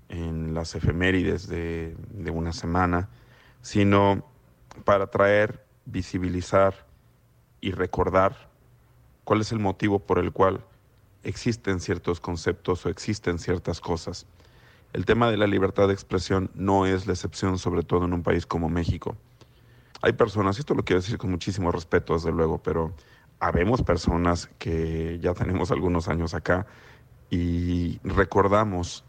en las efemérides de, de una semana, sino para traer, visibilizar y recordar cuál es el motivo por el cual existen ciertos conceptos o existen ciertas cosas. El tema de la libertad de expresión no es la excepción, sobre todo en un país como México. Hay personas, y esto lo quiero decir con muchísimo respeto, desde luego, pero habemos personas que ya tenemos algunos años acá y recordamos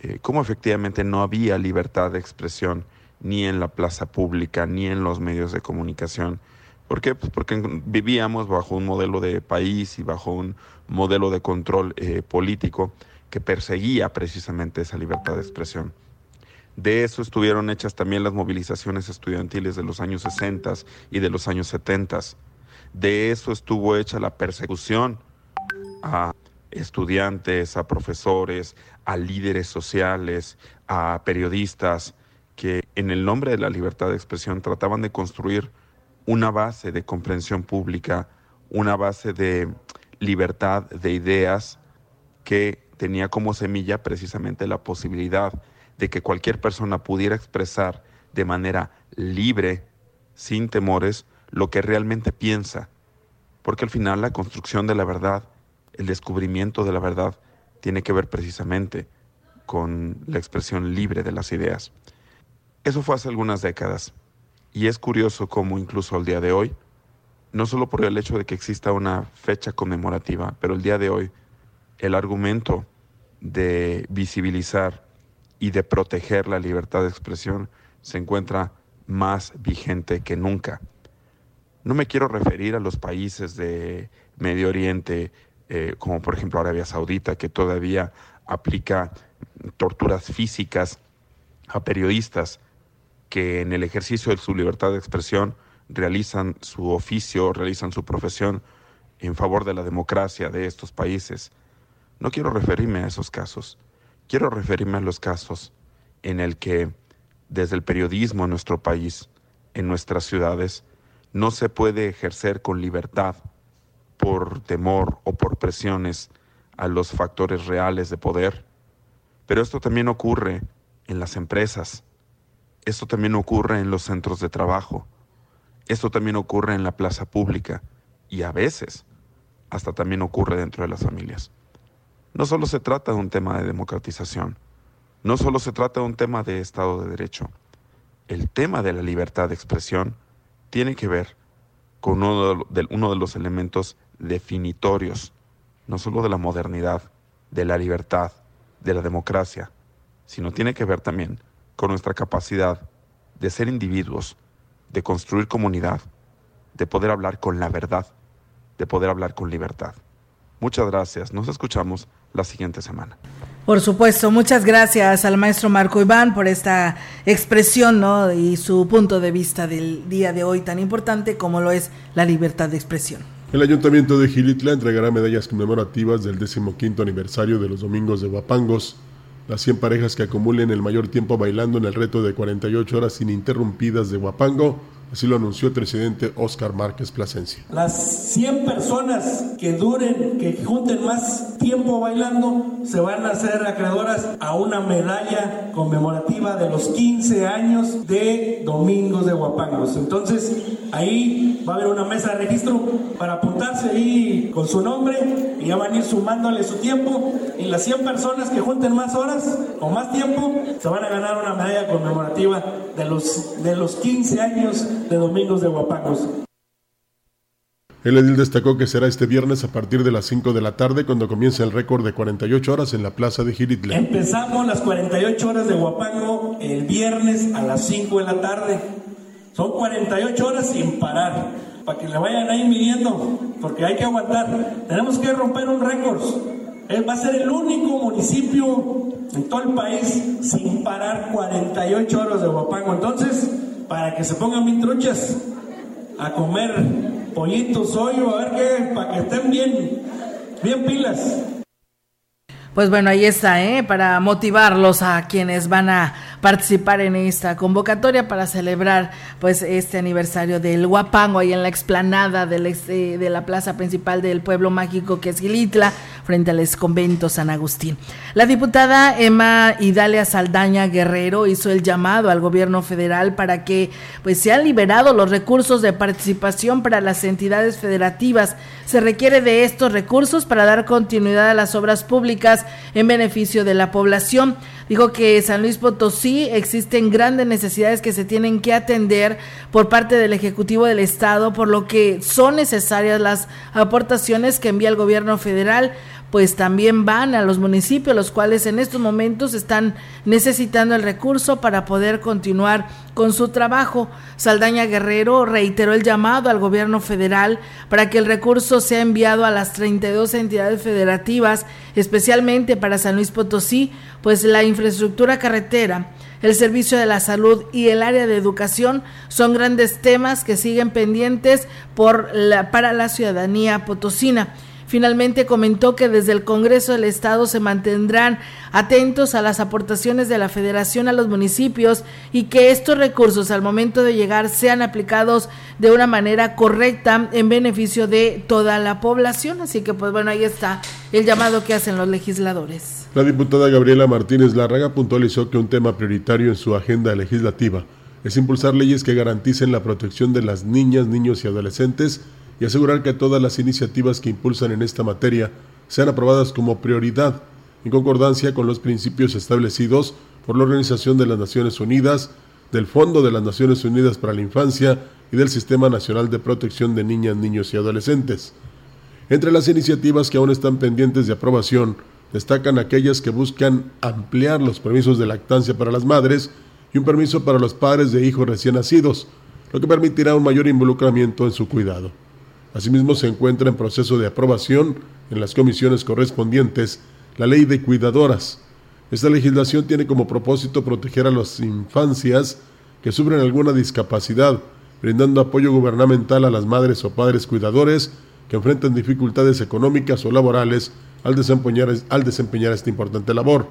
eh, cómo efectivamente no había libertad de expresión ni en la plaza pública, ni en los medios de comunicación. ¿Por qué? Pues porque vivíamos bajo un modelo de país y bajo un modelo de control eh, político que perseguía precisamente esa libertad de expresión. De eso estuvieron hechas también las movilizaciones estudiantiles de los años 60 y de los años 70. De eso estuvo hecha la persecución a estudiantes, a profesores, a líderes sociales, a periodistas, que en el nombre de la libertad de expresión trataban de construir una base de comprensión pública, una base de libertad de ideas que tenía como semilla precisamente la posibilidad de que cualquier persona pudiera expresar de manera libre, sin temores, lo que realmente piensa. Porque al final la construcción de la verdad, el descubrimiento de la verdad, tiene que ver precisamente con la expresión libre de las ideas. Eso fue hace algunas décadas. Y es curioso cómo incluso al día de hoy, no solo por el hecho de que exista una fecha conmemorativa, pero el día de hoy, el argumento de visibilizar y de proteger la libertad de expresión se encuentra más vigente que nunca. No me quiero referir a los países de Medio Oriente, eh, como por ejemplo Arabia Saudita, que todavía aplica torturas físicas a periodistas que en el ejercicio de su libertad de expresión realizan su oficio, realizan su profesión en favor de la democracia de estos países. No quiero referirme a esos casos. Quiero referirme a los casos en el que desde el periodismo en nuestro país, en nuestras ciudades, no se puede ejercer con libertad por temor o por presiones a los factores reales de poder. Pero esto también ocurre en las empresas, esto también ocurre en los centros de trabajo, esto también ocurre en la plaza pública y a veces hasta también ocurre dentro de las familias. No solo se trata de un tema de democratización, no solo se trata de un tema de Estado de Derecho. El tema de la libertad de expresión tiene que ver con uno de, los elementos definitorios, no solo de la modernidad, de la libertad, de la democracia, sino tiene que ver también con nuestra capacidad de ser individuos, de construir comunidad, de poder hablar con la verdad, de poder hablar con libertad. Muchas gracias. Nos escuchamos la siguiente semana. Por supuesto, muchas gracias al maestro Marco Iván por esta expresión ¿no? y su punto de vista del día de hoy tan importante como lo es la libertad de expresión. El Ayuntamiento de Gilitla entregará medallas conmemorativas del 15 aniversario de los Domingos de Guapangos. Las 100 parejas que acumulen el mayor tiempo bailando en el reto de 48 horas ininterrumpidas de Guapango Así lo anunció el presidente Óscar Márquez Plasencia. Las 100 personas que duren, que junten más tiempo bailando, se van a hacer acreedoras a una medalla conmemorativa de los 15 años de Domingos de Guapangos. Entonces, ahí va a haber una mesa de registro para apuntarse ahí con su nombre y ya van a ir sumándole su tiempo. Y las 100 personas que junten más horas o más tiempo, se van a ganar una medalla conmemorativa de los, de los 15 años de Domingos de Guapangos. El edil destacó que será este viernes a partir de las 5 de la tarde cuando comience el récord de 48 horas en la plaza de Giritla. Empezamos las 48 horas de Guapango el viernes a las 5 de la tarde. Son 48 horas sin parar, para que le vayan ahí midiendo, porque hay que aguantar. Tenemos que romper un récord. va a ser el único municipio en todo el país sin parar 48 horas de Guapango. Entonces, para que se pongan mis truchas a comer pollitos, hoyo, a ver qué, para que estén bien, bien pilas. Pues bueno, ahí está, ¿eh? Para motivarlos a quienes van a participar en esta convocatoria para celebrar pues este aniversario del Huapango ahí en la explanada eh, de la plaza principal del pueblo mágico que es Gilitla frente al convento San Agustín. La diputada Emma Idalia Saldaña Guerrero hizo el llamado al gobierno federal para que pues sean liberados los recursos de participación para las entidades federativas. Se requiere de estos recursos para dar continuidad a las obras públicas en beneficio de la población. Dijo que San Luis Potosí existen grandes necesidades que se tienen que atender por parte del Ejecutivo del Estado, por lo que son necesarias las aportaciones que envía el gobierno federal pues también van a los municipios, los cuales en estos momentos están necesitando el recurso para poder continuar con su trabajo. Saldaña Guerrero reiteró el llamado al gobierno federal para que el recurso sea enviado a las 32 entidades federativas, especialmente para San Luis Potosí, pues la infraestructura carretera el servicio de la salud y el área de educación son grandes temas que siguen pendientes por la, para la ciudadanía potosina. Finalmente comentó que desde el Congreso del Estado se mantendrán atentos a las aportaciones de la Federación a los municipios y que estos recursos al momento de llegar sean aplicados de una manera correcta en beneficio de toda la población. Así que pues bueno, ahí está el llamado que hacen los legisladores. La diputada Gabriela Martínez Larraga puntualizó que un tema prioritario en su agenda legislativa es impulsar leyes que garanticen la protección de las niñas, niños y adolescentes y asegurar que todas las iniciativas que impulsan en esta materia sean aprobadas como prioridad, en concordancia con los principios establecidos por la Organización de las Naciones Unidas, del Fondo de las Naciones Unidas para la Infancia y del Sistema Nacional de Protección de Niñas, Niños y Adolescentes. Entre las iniciativas que aún están pendientes de aprobación, destacan aquellas que buscan ampliar los permisos de lactancia para las madres y un permiso para los padres de hijos recién nacidos, lo que permitirá un mayor involucramiento en su cuidado. Asimismo, se encuentra en proceso de aprobación en las comisiones correspondientes la ley de cuidadoras. Esta legislación tiene como propósito proteger a las infancias que sufren alguna discapacidad, brindando apoyo gubernamental a las madres o padres cuidadores que enfrentan dificultades económicas o laborales al desempeñar, al desempeñar esta importante labor.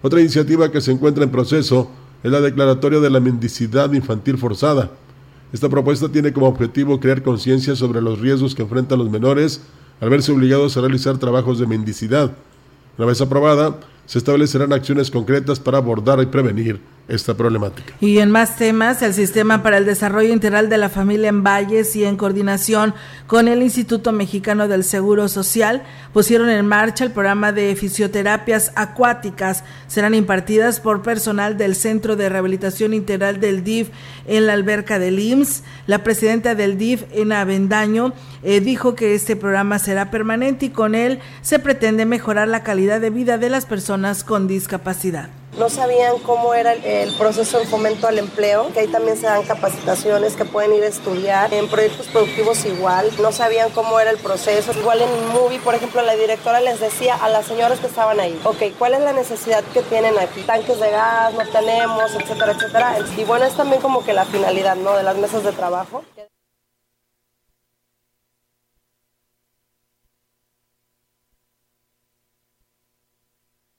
Otra iniciativa que se encuentra en proceso es la declaratoria de la mendicidad infantil forzada esta propuesta tiene como objetivo crear conciencia sobre los riesgos que enfrentan los menores al verse obligados a realizar trabajos de mendicidad. Una vez aprobada, se establecerán acciones concretas para abordar y prevenir esta problemática. Y en más temas, el Sistema para el Desarrollo Integral de la Familia en Valles y en coordinación con el Instituto Mexicano del Seguro Social pusieron en marcha el programa de fisioterapias acuáticas. Serán impartidas por personal del Centro de Rehabilitación Integral del DIF en la alberca del IMSS. La presidenta del DIF, en Avendaño, eh, dijo que este programa será permanente y con él se pretende mejorar la calidad de vida de las personas con discapacidad no sabían cómo era el proceso de fomento al empleo, que ahí también se dan capacitaciones que pueden ir a estudiar, en proyectos productivos igual, no sabían cómo era el proceso. Igual en Movie, por ejemplo, la directora les decía a las señoras que estaban ahí, ok, ¿cuál es la necesidad que tienen aquí? Tanques de gas, no tenemos, etcétera, etcétera. Y bueno, es también como que la finalidad, ¿no? De las mesas de trabajo.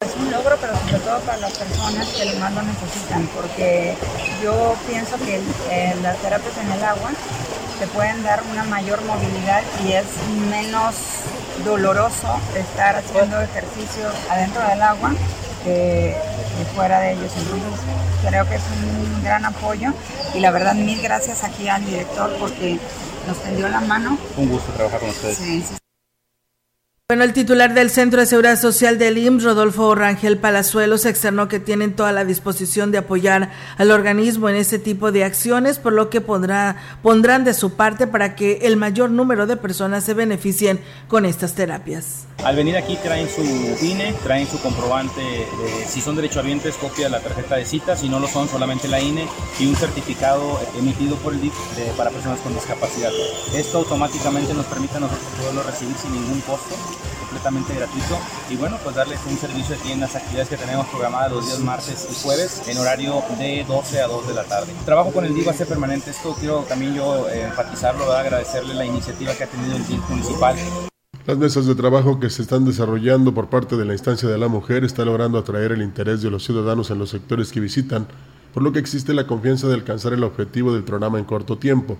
Es un logro, pero sobre todo para las que más lo necesitan, porque yo pienso que eh, las terapias en el agua te pueden dar una mayor movilidad y es menos doloroso estar haciendo ejercicio adentro del agua que, fuera de ellos. Entonces creo que es un gran apoyo y la verdad mil gracias aquí al director porque nos tendió la mano. Un gusto trabajar con ustedes. Bueno, el titular del Centro de Seguridad Social del IMSS, Rodolfo Rangel Palazuelos, externó que tienen toda la disposición de apoyar al organismo en este tipo de acciones, por lo que pondrá, pondrán de su parte para que el mayor número de personas se beneficien con estas terapias. Al venir aquí traen su INE, traen su comprobante, de, si son derechohabientes, copia de la tarjeta de cita, si no lo son, solamente la INE y un certificado emitido por el DIF para personas con discapacidad. Esto automáticamente nos permite a nosotros poderlo recibir sin ningún costo completamente gratuito y bueno, pues darles un servicio aquí en las actividades que tenemos programadas los días martes y jueves en horario de 12 a 2 de la tarde. trabajo con el DIF va a ser permanente, esto quiero también yo eh, enfatizarlo, agradecerle la iniciativa que ha tenido el DIF municipal. Las mesas de trabajo que se están desarrollando por parte de la instancia de la mujer están logrando atraer el interés de los ciudadanos en los sectores que visitan, por lo que existe la confianza de alcanzar el objetivo del programa en corto tiempo.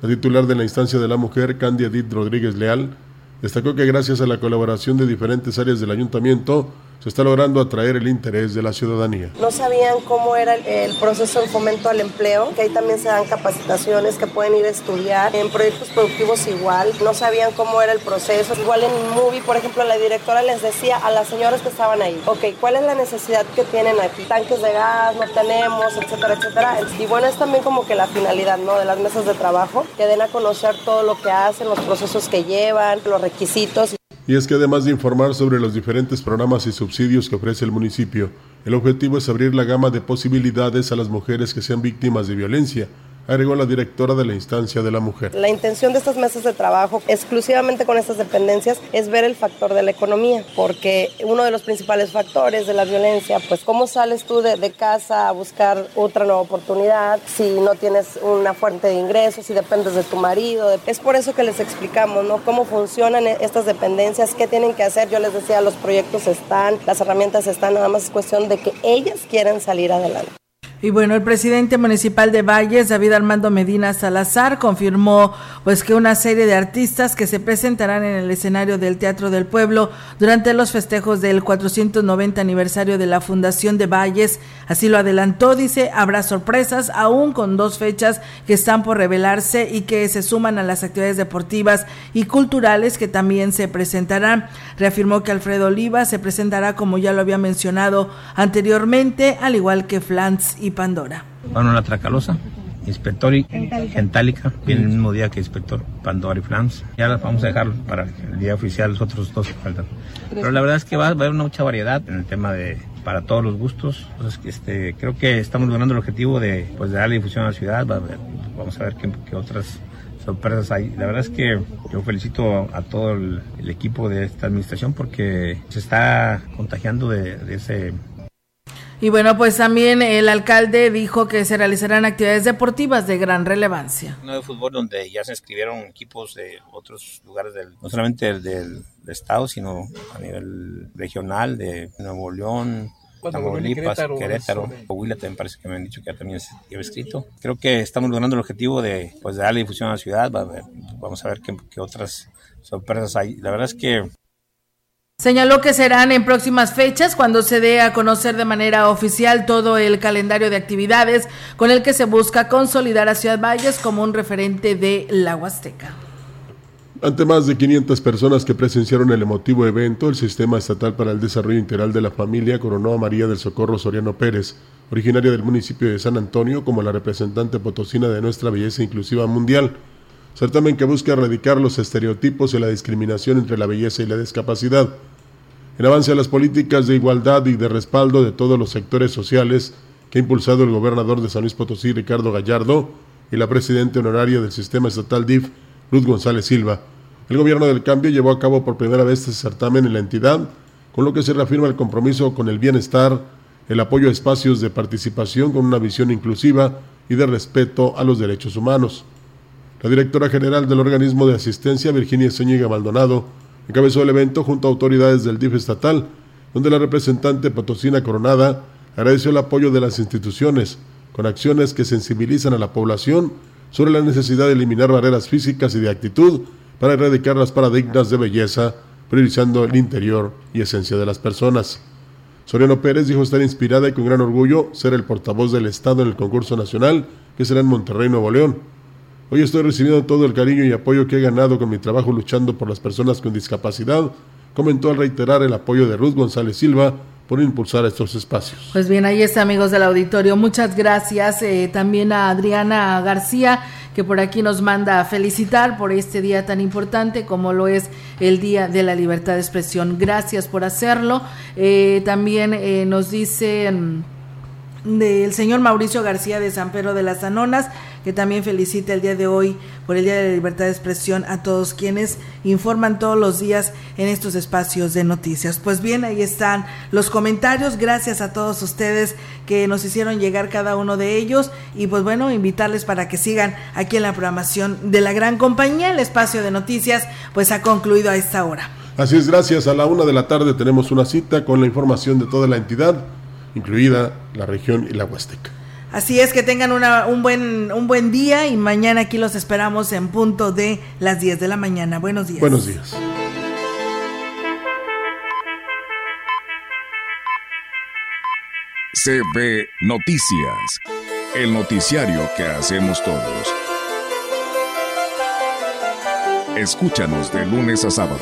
La titular de la instancia de la mujer, Candia Edith Rodríguez Leal, destacó que gracias a la colaboración de diferentes áreas del ayuntamiento, se está logrando atraer el interés de la ciudadanía. No sabían cómo era el, proceso de fomento al empleo, que ahí también se dan capacitaciones que pueden ir a estudiar, en proyectos productivos igual, no sabían cómo era el proceso. Igual en Movie, por ejemplo, la directora les decía a las señoras que estaban ahí, ok, ¿cuál es la necesidad que tienen aquí? Tanques de gas, no tenemos, etcétera, etcétera. Y bueno, es también como que la finalidad, ¿no? De las mesas de trabajo, que den a conocer todo lo que hacen, los procesos que llevan, los requisitos. Y es que además de informar sobre los diferentes programas y subsidios que ofrece el municipio, el objetivo es abrir la gama de posibilidades a las mujeres que sean víctimas de violencia, agregó la directora de la instancia de la mujer. La intención de estas mesas de trabajo exclusivamente con estas dependencias es ver el factor de la economía, porque uno de los principales factores de la violencia, pues cómo sales tú de, casa a buscar otra nueva oportunidad si no tienes una fuente de ingresos, si dependes de tu marido. Es por eso que les explicamos, ¿no? Cómo funcionan estas dependencias, qué tienen que hacer. Yo les decía, los proyectos están, las herramientas están, nada más es cuestión de que ellas quieran salir adelante. Y bueno, el presidente municipal de Valles, David Armando Medina Salazar, confirmó pues que una serie de artistas que se presentarán en el escenario del Teatro del Pueblo durante los festejos del 490 aniversario de la Fundación de Valles, así lo adelantó, dice, habrá sorpresas aún con dos fechas que están por revelarse y que se suman a las actividades deportivas y culturales que también se presentarán. Reafirmó que Alfredo Oliva se presentará como ya lo había mencionado anteriormente, al igual que Flans y Pandora. Bueno, la Tracalosa, Inspector y Gentálica, viene el mismo día que Inspector Pandora y Flans. Ya las vamos a dejar para el día oficial, los otros dos que faltan. Pero la verdad es que va, a haber mucha variedad en el tema de para todos los gustos. Entonces, este, creo que estamos logrando el objetivo de, pues, de darle difusión a la ciudad. vamos a ver qué, qué otras sorpresas hay. La verdad es que yo felicito a todo el, el equipo de esta administración porque se está contagiando de, de ese y bueno, pues también el alcalde dijo que se realizarán actividades deportivas de gran relevancia. No de fútbol donde ya se inscribieron equipos de otros lugares del, no solamente del, del, estado, sino a nivel regional de Nuevo León, Tamaulipas, Querétaro, Querétaro Coahuila también parece que me han dicho que ya también se lleva escrito. Creo que estamos logrando el objetivo de, pues, de darle difusión a la ciudad. Vamos a ver qué, qué otras sorpresas hay. La verdad es que Señaló que serán en próximas fechas cuando se dé a conocer de manera oficial todo el calendario de actividades con el que se busca consolidar a Ciudad Valles como un referente de la Huasteca. Ante más de 500 personas que presenciaron el emotivo evento, el Sistema Estatal para el Desarrollo Integral de la Familia coronó a María del Socorro Soriano Pérez, originaria del municipio de San Antonio, como la representante potosina de nuestra belleza inclusiva mundial. Certamen que busca erradicar los estereotipos y la discriminación entre la belleza y la discapacidad. En avance a las políticas de igualdad y de respaldo de todos los sectores sociales que ha impulsado el gobernador de San Luis Potosí, Ricardo Gallardo, y la presidenta honoraria del sistema estatal DIF, Luz González Silva. El gobierno del cambio llevó a cabo por primera vez este certamen en la entidad, con lo que se reafirma el compromiso con el bienestar, el apoyo a espacios de participación con una visión inclusiva y de respeto a los derechos humanos. La directora general del organismo de asistencia, Virginia Zúñiga Maldonado, encabezó el evento junto a autoridades del DIF estatal, donde la representante Potosina Coronada agradeció el apoyo de las instituciones con acciones que sensibilizan a la población sobre la necesidad de eliminar barreras físicas y de actitud para erradicar las paradigmas de belleza, priorizando el interior y esencia de las personas. Soriano Pérez dijo estar inspirada y con gran orgullo ser el portavoz del Estado en el concurso nacional que será en Monterrey, Nuevo León Hoy estoy recibiendo todo el cariño y apoyo que he ganado con mi trabajo luchando por las personas con discapacidad, comentó al reiterar el apoyo de Ruth González Silva por impulsar estos espacios. Pues bien, ahí está amigos del auditorio. Muchas gracias eh, también a Adriana García que por aquí nos manda a felicitar por este día tan importante como lo es el Día de la Libertad de Expresión. Gracias por hacerlo. Eh, también eh, nos dice mm, del señor Mauricio García de San Pedro de las Anonas que también felicita el día de hoy por el Día de la Libertad de Expresión a todos quienes informan todos los días en estos espacios de noticias. Pues bien, ahí están los comentarios. Gracias a todos ustedes que nos hicieron llegar cada uno de ellos y pues bueno, invitarles para que sigan aquí en la programación de la gran compañía. El espacio de noticias pues ha concluido a esta hora. Así es, gracias. A la una de la tarde tenemos una cita con la información de toda la entidad, incluida la región y la Huasteca. Así es que tengan un, buen, un buen día y mañana aquí los esperamos en punto de las 10 de la mañana. Buenos días. Buenos días. CB Noticias, el noticiario que hacemos todos. Escúchanos de lunes a sábado.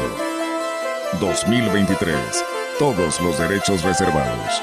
2023. Todos los derechos reservados.